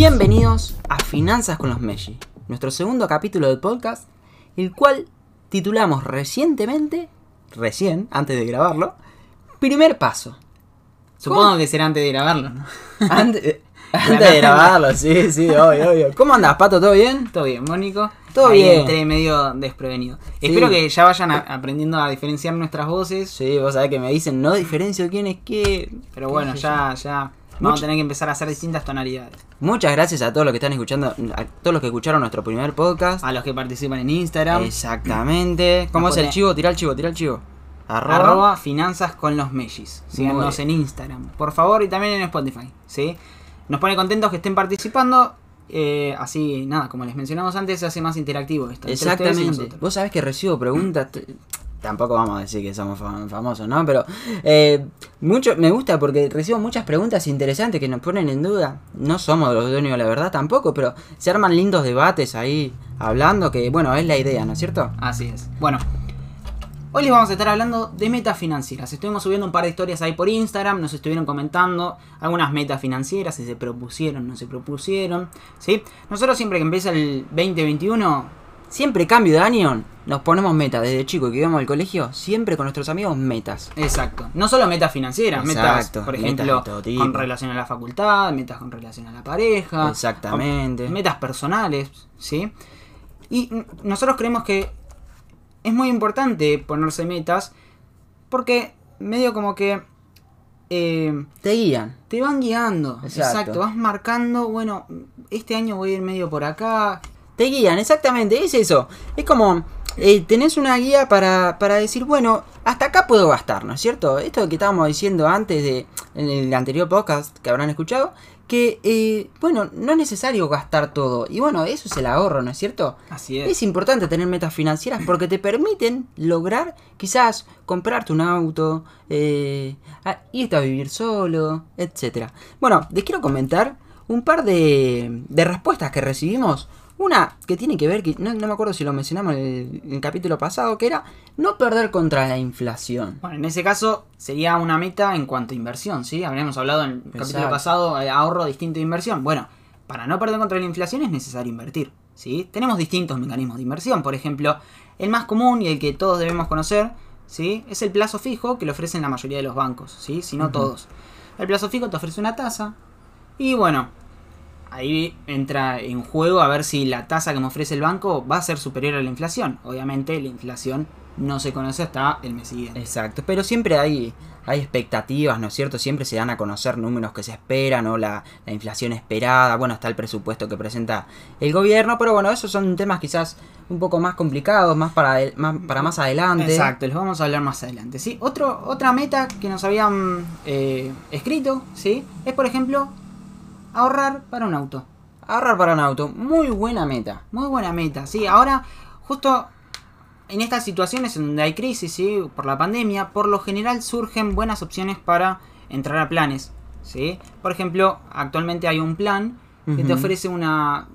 Bienvenidos a Finanzas con los Meshi, nuestro segundo capítulo del podcast, el cual titulamos recientemente, recién, antes de grabarlo, Primer Paso. Supongo ¿Cómo? que será antes de grabarlo, ¿no? Antes, antes de grabarlo, sí, sí, obvio, obvio. ¿Cómo andas, Pato? ¿Todo bien? Todo bien, Mónico. Todo Ahí bien. Entré medio desprevenido. Espero que ya vayan a- aprendiendo a diferenciar nuestras voces. Sí, vos sabés que me dicen, no diferencio quién es qué. Pero bueno, ya, ya vamos a tener que empezar a hacer distintas tonalidades. Muchas gracias a todos los que están escuchando, a todos los que escucharon nuestro primer podcast. A los que participan en Instagram. Exactamente. ¿Cómo es el chivo? Tira el chivo, tira el chivo. Arroba. Arroba finanzas con los mellis. Síganos en Instagram, por favor, y también en Spotify. ¿sí? Nos pone contentos que estén participando. eh, así, nada, como les mencionamos antes, se hace más interactivo esto. Exactamente. Vos sabés que recibo preguntas. Tampoco vamos a decir que somos fam- famosos, ¿no? Pero eh, mucho me gusta porque recibo muchas preguntas interesantes que nos ponen en duda. No somos los dueños de la verdad tampoco, pero se arman lindos debates ahí hablando que, bueno, es la idea, ¿no es cierto? Así es. Bueno, hoy les vamos a estar hablando de metas financieras. Estuvimos subiendo un par de historias ahí por Instagram, nos estuvieron comentando algunas metas financieras, si se propusieron, no se propusieron. ¿sí? Nosotros siempre que empieza el 2021, Siempre cambio de año nos ponemos metas. Desde chico que íbamos al colegio, siempre con nuestros amigos metas. exacto, no solo metas financieras, Exacto, metas, por ejemplo, con relación a la facultad, metas con relación a la pareja, Exactamente. metas personales, ¿sí? Y nosotros creemos que es muy importante ponerse metas porque medio como que eh, Te guían. te van guiando. Exacto. Exacto. vas marcando, bueno, este año voy a ir medio por acá. Te guían, exactamente, es eso. Es como, eh, tenés una guía para, para decir, bueno, hasta acá puedo gastar, ¿no es cierto? Esto que estábamos diciendo antes de, en el anterior podcast que habrán escuchado, que, eh, bueno, no es necesario gastar todo. Y bueno, eso es el ahorro, ¿no es cierto? Así Es importante tener metas financieras porque te permiten lograr quizás comprarte un auto, eh, irte a vivir solo, etcétera. Bueno, les quiero comentar un par de, de respuestas que recibimos. Una que tiene que ver, que no, no me acuerdo si lo mencionamos en el, en el capítulo pasado, que era no perder contra la inflación. Bueno, en ese caso sería una meta en cuanto a inversión, ¿sí? Habríamos hablado en el capítulo pasado, eh, ahorro distinto de inversión. Bueno, para no perder contra la inflación es necesario invertir, ¿sí? Tenemos distintos mecanismos de inversión. Por ejemplo, el más común y el que todos debemos conocer, ¿sí? Es el plazo fijo que le ofrecen la mayoría de los bancos, ¿sí? Si no todos. El plazo fijo te ofrece una tasa y bueno, ahí entra en juego a ver si la tasa que me ofrece el banco va a ser superior a la inflación. Obviamente la inflación no se conoce hasta el mes siguiente. Exacto, pero siempre hay, hay expectativas, ¿no es cierto? Siempre se dan a conocer números que se esperan o la, la inflación esperada, bueno, está el presupuesto que presenta el gobierno, pero bueno, esos son temas quizás un poco más complicados, más para, el- más, para más adelante. Exacto, les vamos a hablar más adelante. ¿sí? Otro, otra meta que nos habían eh, escrito ¿sí? es, por ejemplo, ahorrar para un auto. Ahorrar para un auto, muy buena meta. Muy buena meta, ¿sí? Ahora, justo en estas situaciones en donde hay crisis, ¿sí? Por la pandemia, por lo general surgen buenas opciones para entrar a planes, ¿sí? Por ejemplo, actualmente hay un plan que te ofrece una,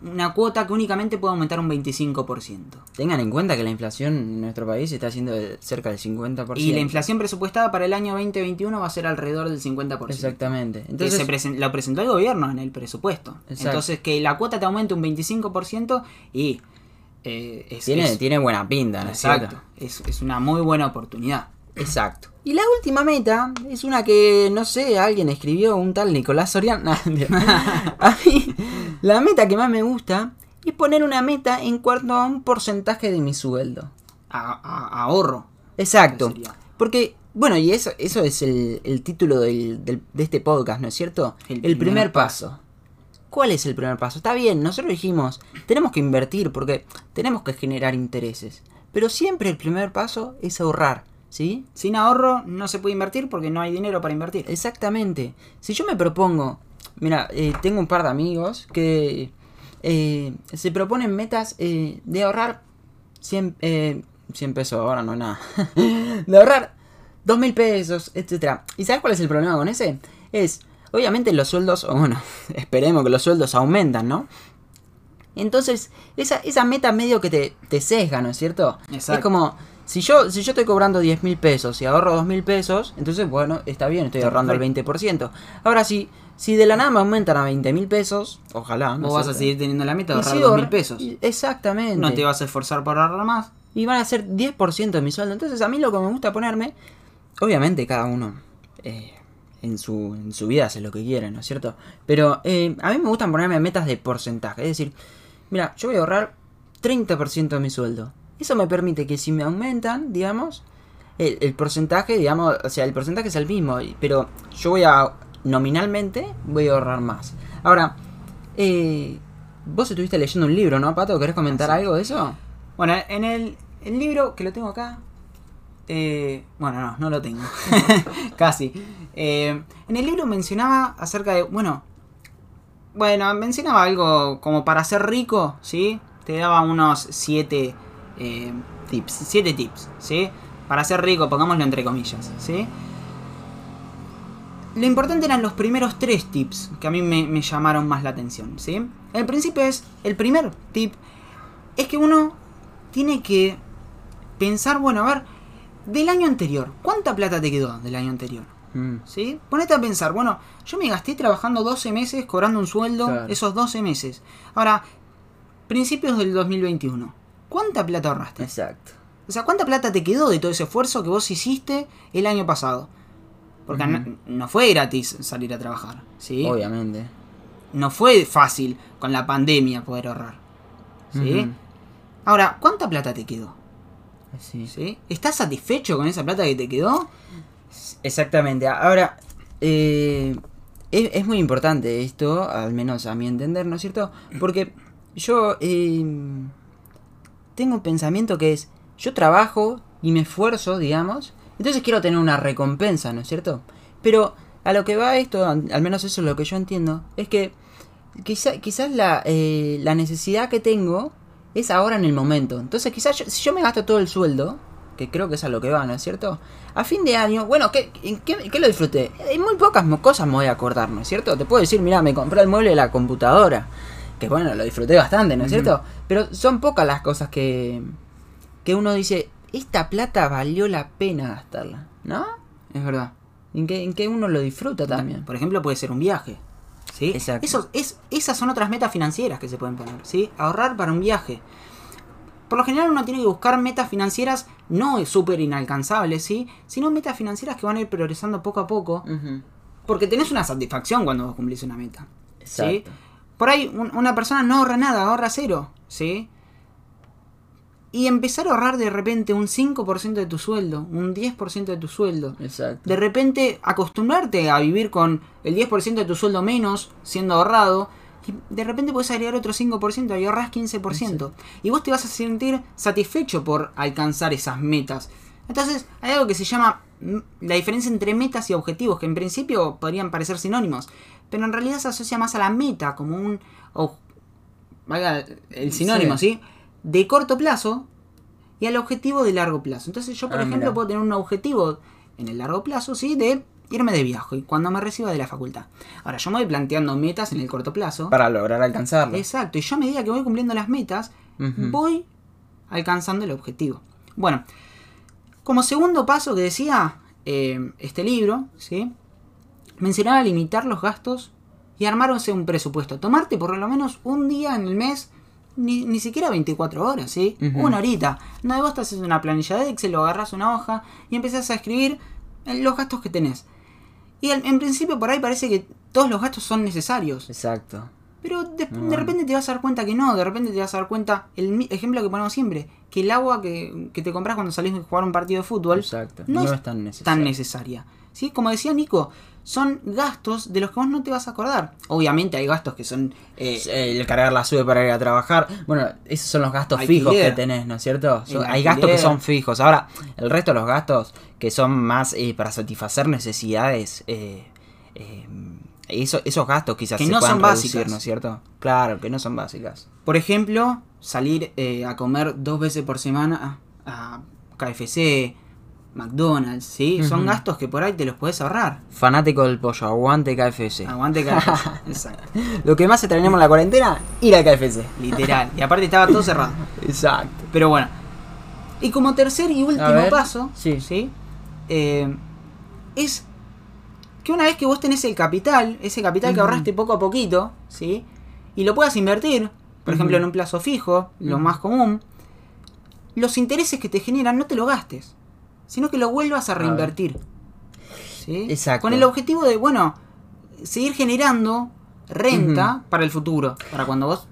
una cuota que únicamente puede aumentar un 25%. Tengan en cuenta que la inflación en nuestro país está siendo de cerca del 50%. Y la inflación presupuestada para el año 2021 va a ser alrededor del 50%. Exactamente. Entonces, se presen- lo presentó el gobierno en el presupuesto. Exacto. Entonces, que la cuota te aumente un 25% y eh, es, tiene, es- tiene buena pinta, ¿no exacto, es, es una muy buena oportunidad. Exacto. Y la última meta es una que, no sé, alguien escribió, un tal Nicolás Soriano. a mí, la meta que más me gusta es poner una meta en cuanto a un porcentaje de mi sueldo. A- a- ahorro. Exacto. Porque, bueno, y eso, eso es el, el título del- del- de este podcast, ¿no es cierto? El El, primer primer paso. ¿Cuál es el primer paso? Está bien, nosotros dijimos, tenemos que invertir porque tenemos que generar intereses. Pero siempre el primer paso es ahorrar, ¿sí? Sin ahorro no se puede invertir porque no hay dinero para invertir. Exactamente. Si yo me propongo, mira, eh, tengo un par de amigos que eh, se proponen metas eh, de ahorrar 100, eh, 100 pesos, ahora no nada, de ahorrar 2 mil pesos, etcétera. ¿Y sabes cuál es el problema con ese? Es, obviamente los sueldos, o bueno, esperemos que los sueldos aumentan, ¿no? Entonces, esa, esa meta medio que te, te sesga, ¿no es cierto? Exacto. Es como, Si yo, si yo estoy cobrando 10 mil pesos y ahorro 2 mil pesos, entonces bueno, está bien, estoy ahorrando el 20%. Ahora si, si de la nada me aumentan a 20 mil pesos, ojalá. Vos vas a seguir teniendo la meta de ahorrar sí, 2 mil pesos. Exactamente. No te vas a esforzar por ahorrar más. Y van a ser 10% de mi sueldo. Entonces a mí lo que me gusta ponerme, obviamente cada uno eh, en, su, en su vida hace lo que quiere, ¿no es cierto? Pero eh, a mí me gustan ponerme metas de porcentaje. Es decir, mira, yo voy a ahorrar 30% de mi sueldo. Eso me permite que si me aumentan, digamos, el, el porcentaje, digamos, o sea, el porcentaje es el mismo, pero yo voy a, nominalmente, voy a ahorrar más. Ahora, eh, vos estuviste leyendo un libro, ¿no, Pato? ¿Querés comentar algo de eso? Bueno, en el, el libro que lo tengo acá. eh, bueno, no, no lo tengo. Casi. Eh, en el libro mencionaba acerca de. Bueno. Bueno, mencionaba algo como para ser rico, ¿sí? Te daba unos 7 tips. 7 tips, ¿sí? Para ser rico, pongámoslo entre comillas, ¿sí? Lo importante eran los primeros tres tips que a mí me, me llamaron más la atención, ¿sí? El principio es, el primer tip es que uno tiene que pensar, bueno, a ver, del año anterior, ¿cuánta plata te quedó del año anterior? Mm. ¿Sí? Ponete a pensar, bueno, yo me gasté trabajando 12 meses, cobrando un sueldo, Claro. esos 12 meses. Ahora, principios del 2021, ¿cuánta plata ahorraste? Exacto. O sea, ¿cuánta plata te quedó de todo ese esfuerzo que vos hiciste el año pasado? Porque no, no fue gratis salir a trabajar, ¿sí? Obviamente. No fue fácil con la pandemia poder ahorrar, ¿sí? Ahora, ¿cuánta plata te quedó? Sí. ¿Sí? ¿Estás satisfecho con esa plata que te quedó? Exactamente. Ahora, eh, es, es muy importante esto, al menos a mi entender, ¿no es cierto? Porque yo eh, tengo un pensamiento que es, yo trabajo y me esfuerzo, digamos, entonces quiero tener una recompensa, ¿no es cierto? Pero a lo que va esto, al menos eso es lo que yo entiendo, es que quizá- quizás la, eh, la necesidad que tengo es ahora en el momento. Entonces quizás yo- si yo me gasto todo el sueldo, que creo que es a lo que va, ¿no es cierto? A fin de año, bueno, ¿qué, qué, qué lo disfruté? En muy pocas cosas me voy a acordar, ¿no es cierto? Te puedo decir, mira, me compré el mueble de la computadora, que bueno, lo disfruté bastante, ¿no es cierto? Pero son pocas las cosas que, que uno dice, esta plata valió la pena gastarla, ¿no? Es verdad. En que, en que uno lo disfruta también. Por ejemplo, puede ser un viaje. ¿sí? Exacto. Eso, es, esas son otras metas financieras que se pueden poner. ¿sí? Ahorrar para un viaje. Por lo general uno tiene que buscar metas financieras no súper inalcanzables, ¿sí? sino metas financieras que van a ir progresando poco a poco. Porque tenés una satisfacción cuando vos cumplís una meta. ¿sí? Exacto. Por ahí un- una persona no ahorra nada, ahorra cero. ¿sí? Y empezar a ahorrar de repente un 5% de tu sueldo, un 10% de tu sueldo. Exacto. De repente acostumbrarte a vivir con el 10% de tu sueldo menos siendo ahorrado. Y de repente puedes agregar otro 5% y ahorras 15%. Y vos te vas a sentir satisfecho por alcanzar esas metas. Entonces hay algo que se llama mm, la diferencia entre metas y objetivos, que en principio podrían parecer sinónimos. Pero en realidad se asocia más a la meta como un... valga el sinónimo, ¿sí? De corto plazo y al objetivo de largo plazo. Entonces yo, por Ah, ejemplo, mira. puedo tener un objetivo en el largo plazo, ¿sí? De irme de viaje cuando me reciba de la facultad. Ahora, yo me voy planteando metas en el corto plazo. Para lograr alcanzarlo. Exacto, y yo a medida que voy cumpliendo las metas, voy alcanzando el objetivo. Bueno, como segundo paso que decía eh, este libro, ¿sí? Mencionaba limitar los gastos y armarse un presupuesto. Tomarte por lo menos un día en el mes, ni, ni siquiera 24 horas, ¿sí? Ujú. Una horita. No, de vos te haces una planilla de Excel, lo agarras una hoja y empezás a escribir eh, los gastos que tenés. Y al- en principio por ahí parece que todos los gastos son necesarios. Exacto. Pero de, de repente te vas a dar cuenta que no, de repente te vas a dar cuenta, el ejemplo que ponemos siempre, que el agua que, que te compras cuando salís a jugar un partido de fútbol Exacto. no, No es tan tan necesaria. ¿Sí? Como decía Nico, son gastos de los que vos no te vas a acordar. Obviamente hay gastos que son... eh, el cargar la sube para ir a trabajar. Bueno, esos son los gastos Alquiler. fijos que tenés, ¿no es cierto? Son- hay gastos que son fijos. Ahora, el resto de los gastos que son más eh, para satisfacer necesidades, eh, eh, eso- esos gastos quizás Que se no puedan son reducir, básicas. ¿no es cierto? Claro, que no son básicas. por ejemplo, salir a comer dos veces por semana a KFC, McDonald's, ¿sí? Son gastos que por ahí te los puedes ahorrar. Fanático del pollo, aguante KFC. Aguante KFC. Exacto. Lo que más extrañamos en la cuarentena, ir a KFC. Literal. Y aparte estaba todo cerrado. Exacto. Pero bueno, Y como tercer y último ver, paso, sí. ¿sí? Eh, es que una vez que vos tenés el capital, ese capital que ahorraste poco a poquito, ¿sí? Y lo puedas invertir, por ejemplo, en un plazo fijo, lo más común, los intereses que te generan no te lo gastes, sino que lo vuelvas a ver. reinvertir. ¿sí? Exacto. Con el objetivo de, bueno, seguir generando renta para el futuro, para cuando vos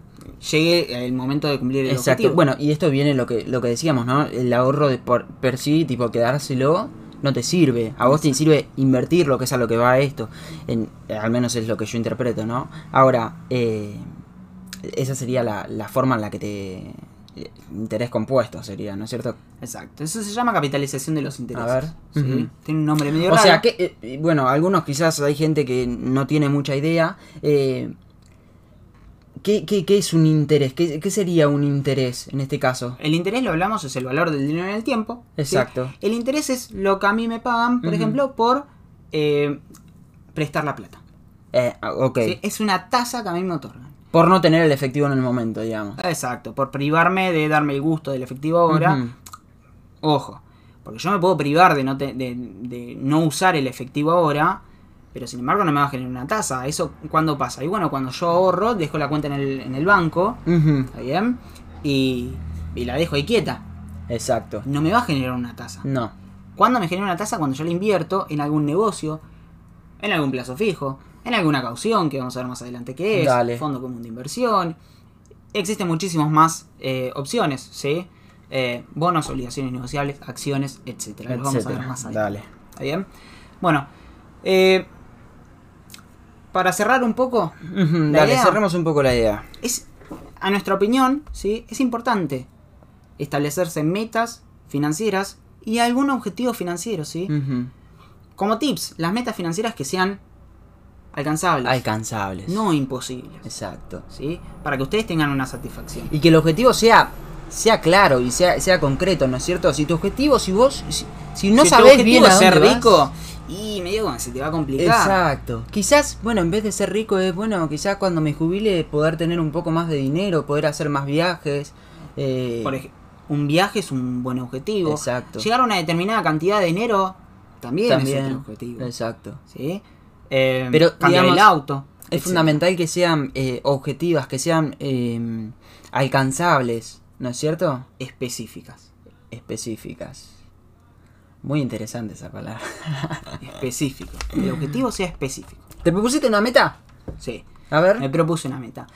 llegue el momento de cumplir el Exacto. objetivo. Bueno, y esto viene lo que, lo que decíamos, ¿no? El ahorro de por per sí, tipo quedárselo, no te sirve. A vos te sirve invertirlo, que es a lo que va esto. En, al menos es lo que yo interpreto, ¿no? Ahora, eh, esa sería la, la forma en la que te... Interés compuesto sería, ¿no es cierto? Exacto, eso se llama capitalización de los intereses. A ver. ¿sí? Tiene un nombre medio O raro. sea, que, eh, bueno, algunos quizás hay gente que no tiene mucha idea. Eh, ¿qué, qué, qué es un interés? ¿Qué, qué sería un interés en este caso? El interés, lo hablamos, es el valor del dinero en el tiempo. ¿sí? Exacto. El interés es lo que a mí me pagan, por ejemplo, por eh, prestar la plata. Ok. ¿sí? Es una tasa que a mí me otorgan. Por no tener el efectivo en el momento, digamos. Exacto, por privarme de darme el gusto del efectivo ahora. Ojo, porque yo me puedo privar de no, te- de, de no usar el efectivo ahora, pero sin embargo no me va a generar una tasa. ¿Eso cuándo pasa? Y bueno, cuando yo ahorro, dejo la cuenta en el, en el banco. ¿está bien? Y, y la dejo ahí quieta. Exacto. No me va a generar una tasa. No. ¿Cuándo me genera una tasa? Cuando yo la invierto en algún negocio, en algún plazo fijo, en alguna caución, que vamos a ver más adelante qué es, Dale. fondo común de inversión. Existen muchísimas más eh, opciones, ¿sí? Eh, bonos, obligaciones negociables, acciones, etcétera. Los vamos a ver más adelante. Dale. ¿Está bien? Bueno, eh, para cerrar un poco, Ujú, La Dale, idea- cerremos un poco la idea. es, a nuestra opinión, ¿sí? es importante establecerse metas financieras y algún objetivo financiero, ¿sí? Como tips, las metas financieras que sean alcanzables, Alcanzables. no imposibles, Exacto. ¿sí? Para que ustedes tengan una satisfacción. Y que el objetivo sea sea claro y sea, sea concreto, ¿no es cierto? Si tu objetivo, si vos, si, si no si sabés bien a es ser dónde vas- rico, y medio como se te va a complicar. Exacto. Quizás, bueno, en vez de ser rico es, bueno, quizás cuando me jubile poder tener un poco más de dinero, poder hacer más viajes. eh, Por ejemplo, un viaje es un buen objetivo. Exacto. Llegar a una determinada cantidad de dinero también, es también. otro objetivo. Exacto. ¿sí? Eh, Pero, digamos, el auto. Es etcétera. fundamental que sean eh, objetivas, que sean eh, alcanzables, ¿no es cierto? Específicas. Específicas. Muy interesante esa palabra. Específico. El objetivo sea específico. ¿Te propusiste una meta? Sí. A ver. Me propuse una meta.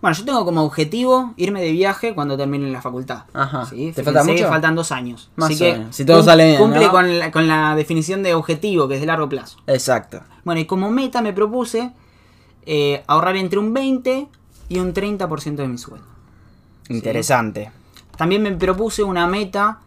Bueno, yo tengo como objetivo irme de viaje cuando termine la facultad. Ajá. ¿sí? ¿Te falta mucho? faltan dos años. Más Así o que. Si todo sale bien, Cumple ¿no? con, la, con la definición de objetivo, que es de largo plazo. Exacto. Bueno, y como meta me propuse eh, ahorrar entre un 20 y un 30% de mi sueldo. Interesante. También me propuse una meta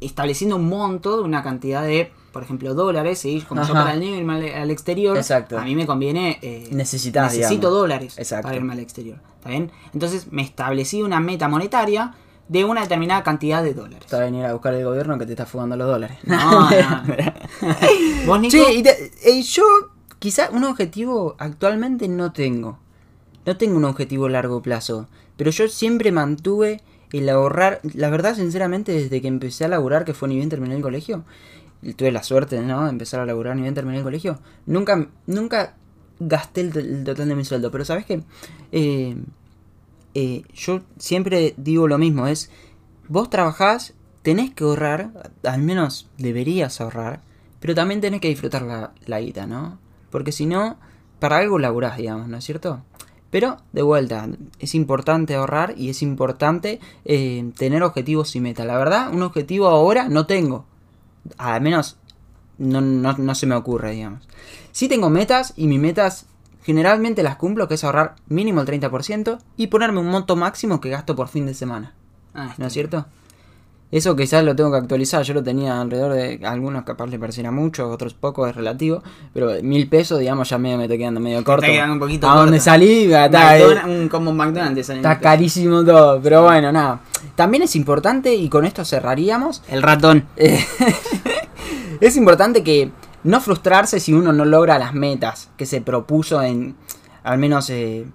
estableciendo un monto de una cantidad de, por ejemplo, dólares. ¿sí? Como yo para el niño irme al, al exterior, Exacto. a mí me conviene. eh, Necesitas, necesito digamos. dólares Exacto. para irme al exterior. ¿Está bien? Entonces me establecí una meta monetaria de una determinada cantidad de dólares. Te va a venir a buscar el gobierno que te está fugando los dólares. No, no. ¿Vos, Nico? Che, y te- eh, yo quizá un objetivo actualmente no tengo. No tengo un objetivo a largo plazo. Pero yo siempre mantuve el ahorrar. La verdad, sinceramente, desde que empecé a laburar, que fue ni bien terminé el colegio. Tuve la suerte, ¿no? De empezar a laburar ni bien terminé el colegio. Nunca, nunca gasté el, total de mi sueldo. Pero sabes qué? Eh, eh, yo siempre digo lo mismo. Es, vos trabajás, tenés que ahorrar. Al menos deberías ahorrar. Pero también tenés que disfrutar la, la guita, ¿no? Porque si no, para algo laburás, digamos, ¿no es cierto? Pero, de vuelta, es importante ahorrar y es importante eh, tener objetivos y metas. La verdad, un objetivo ahora no tengo. Al menos no, no, no se me ocurre, digamos. Sí tengo metas y mis metas generalmente las cumplo, que es ahorrar mínimo el 30% y ponerme un monto máximo que gasto por fin de semana. Ah, ¿No es cierto? Eso quizás lo tengo que actualizar. Yo lo tenía alrededor de. Algunos capaz le pareciera mucho, otros poco, es relativo. Pero mil pesos, digamos, ya medio me estoy quedando medio corto. quedando un poquito A donde salí, está, un combo McDonald's está carísimo todo. Pero bueno, nada. También es importante, y con esto cerraríamos. El ratón. es importante que no frustrarse si uno no logra las metas que se propuso en. Al menos. eh,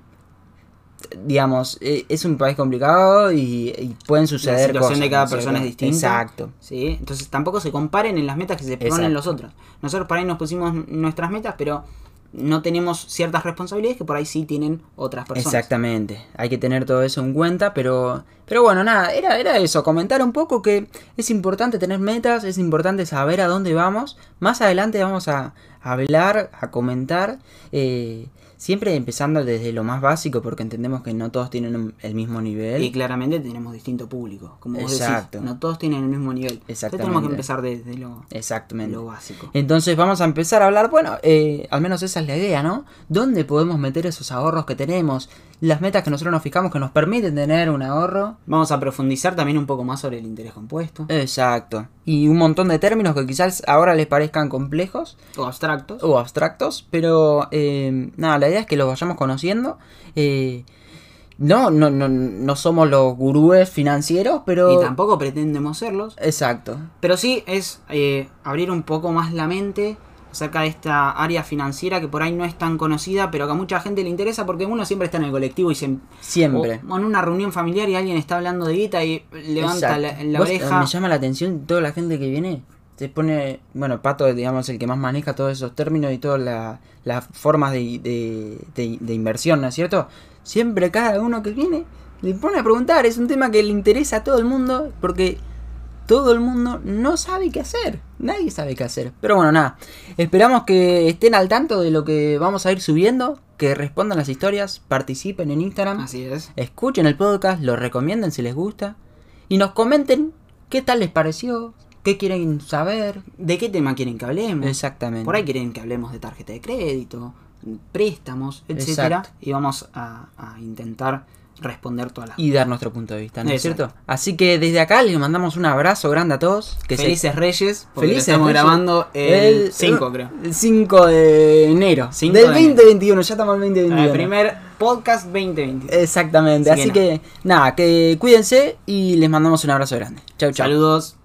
digamos, eh, es un país complicado y, y pueden La suceder situación cosas, de cada ¿no es persona es distinta. Exacto. ¿sí? Entonces tampoco se comparen en las metas que se ponen Exacto. los otros. Nosotros por ahí nos pusimos nuestras metas, pero no tenemos ciertas responsabilidades que por ahí sí tienen otras personas. Exactamente, hay que tener todo eso en cuenta, pero, pero bueno, nada, era, era eso, comentar un poco que es importante tener metas, es importante saber a dónde vamos. Más adelante vamos a, a hablar, a comentar, eh, siempre empezando desde lo más básico, porque entendemos que no todos tienen un- el mismo nivel. Y claramente tenemos distinto público, como vos Exacto. decís, no todos tienen el mismo nivel. Entonces tenemos Exactamente. que empezar desde lo, Exactamente. lo básico. Entonces vamos a empezar a hablar, bueno, eh, al menos esa es la idea, ¿no? ¿Dónde podemos meter esos ahorros que tenemos? Las metas que nosotros nos fijamos que nos permiten tener un ahorro. Vamos a profundizar también un poco más sobre el interés compuesto Exacto. Y un montón de términos que quizás ahora les parezcan complejos o abstractos. o abstractos, pero eh, nada, la idea es que los vayamos conociendo. Eh, no, no, no, no somos los gurúes financieros, pero... Y tampoco pretendemos serlos. Exacto. Pero sí es eh, abrir un poco más la mente acerca de esta área financiera que por ahí no es tan conocida, pero que a mucha gente le interesa porque uno siempre está en el colectivo y se... Siempre. O en una reunión familiar y alguien está hablando de guita y levanta Exacto. la, eh, oreja. Me llama la atención toda la gente que viene. Se pone, bueno, Pato, digamos, el que más maneja todos esos términos y todas la- las formas de, de- de- de inversión, ¿no es cierto? Siempre cada uno que viene le pone a preguntar. Es un tema que le interesa a todo el mundo porque todo el mundo no sabe qué hacer. Nadie sabe qué hacer. Pero bueno, nada. Esperamos que estén al tanto de lo que vamos a ir subiendo. Que respondan las historias. Participen en Instagram. Así es. Escuchen el podcast, lo recomienden si les gusta. Y nos comenten qué tal les pareció, qué quieren saber. ¿De qué tema quieren que hablemos? Exactamente. Por ahí quieren que hablemos de tarjeta de crédito, préstamos, etcétera, Exacto. y vamos a, a intentar responder todas las Y dar nuestro punto de vista, ¿no es cierto? Así que desde acá les mandamos un abrazo grande a todos. Que se- Felices Reyes, porque lo Felices estamos Reyes. grabando el 5, creo. El 5 de enero. 5 del de enero. 2021, ya estamos en el 2021. El primer podcast 2020. Exactamente. Así Así, que que, nada, que cuídense y les mandamos un abrazo grande. Chau, chau. Saludos.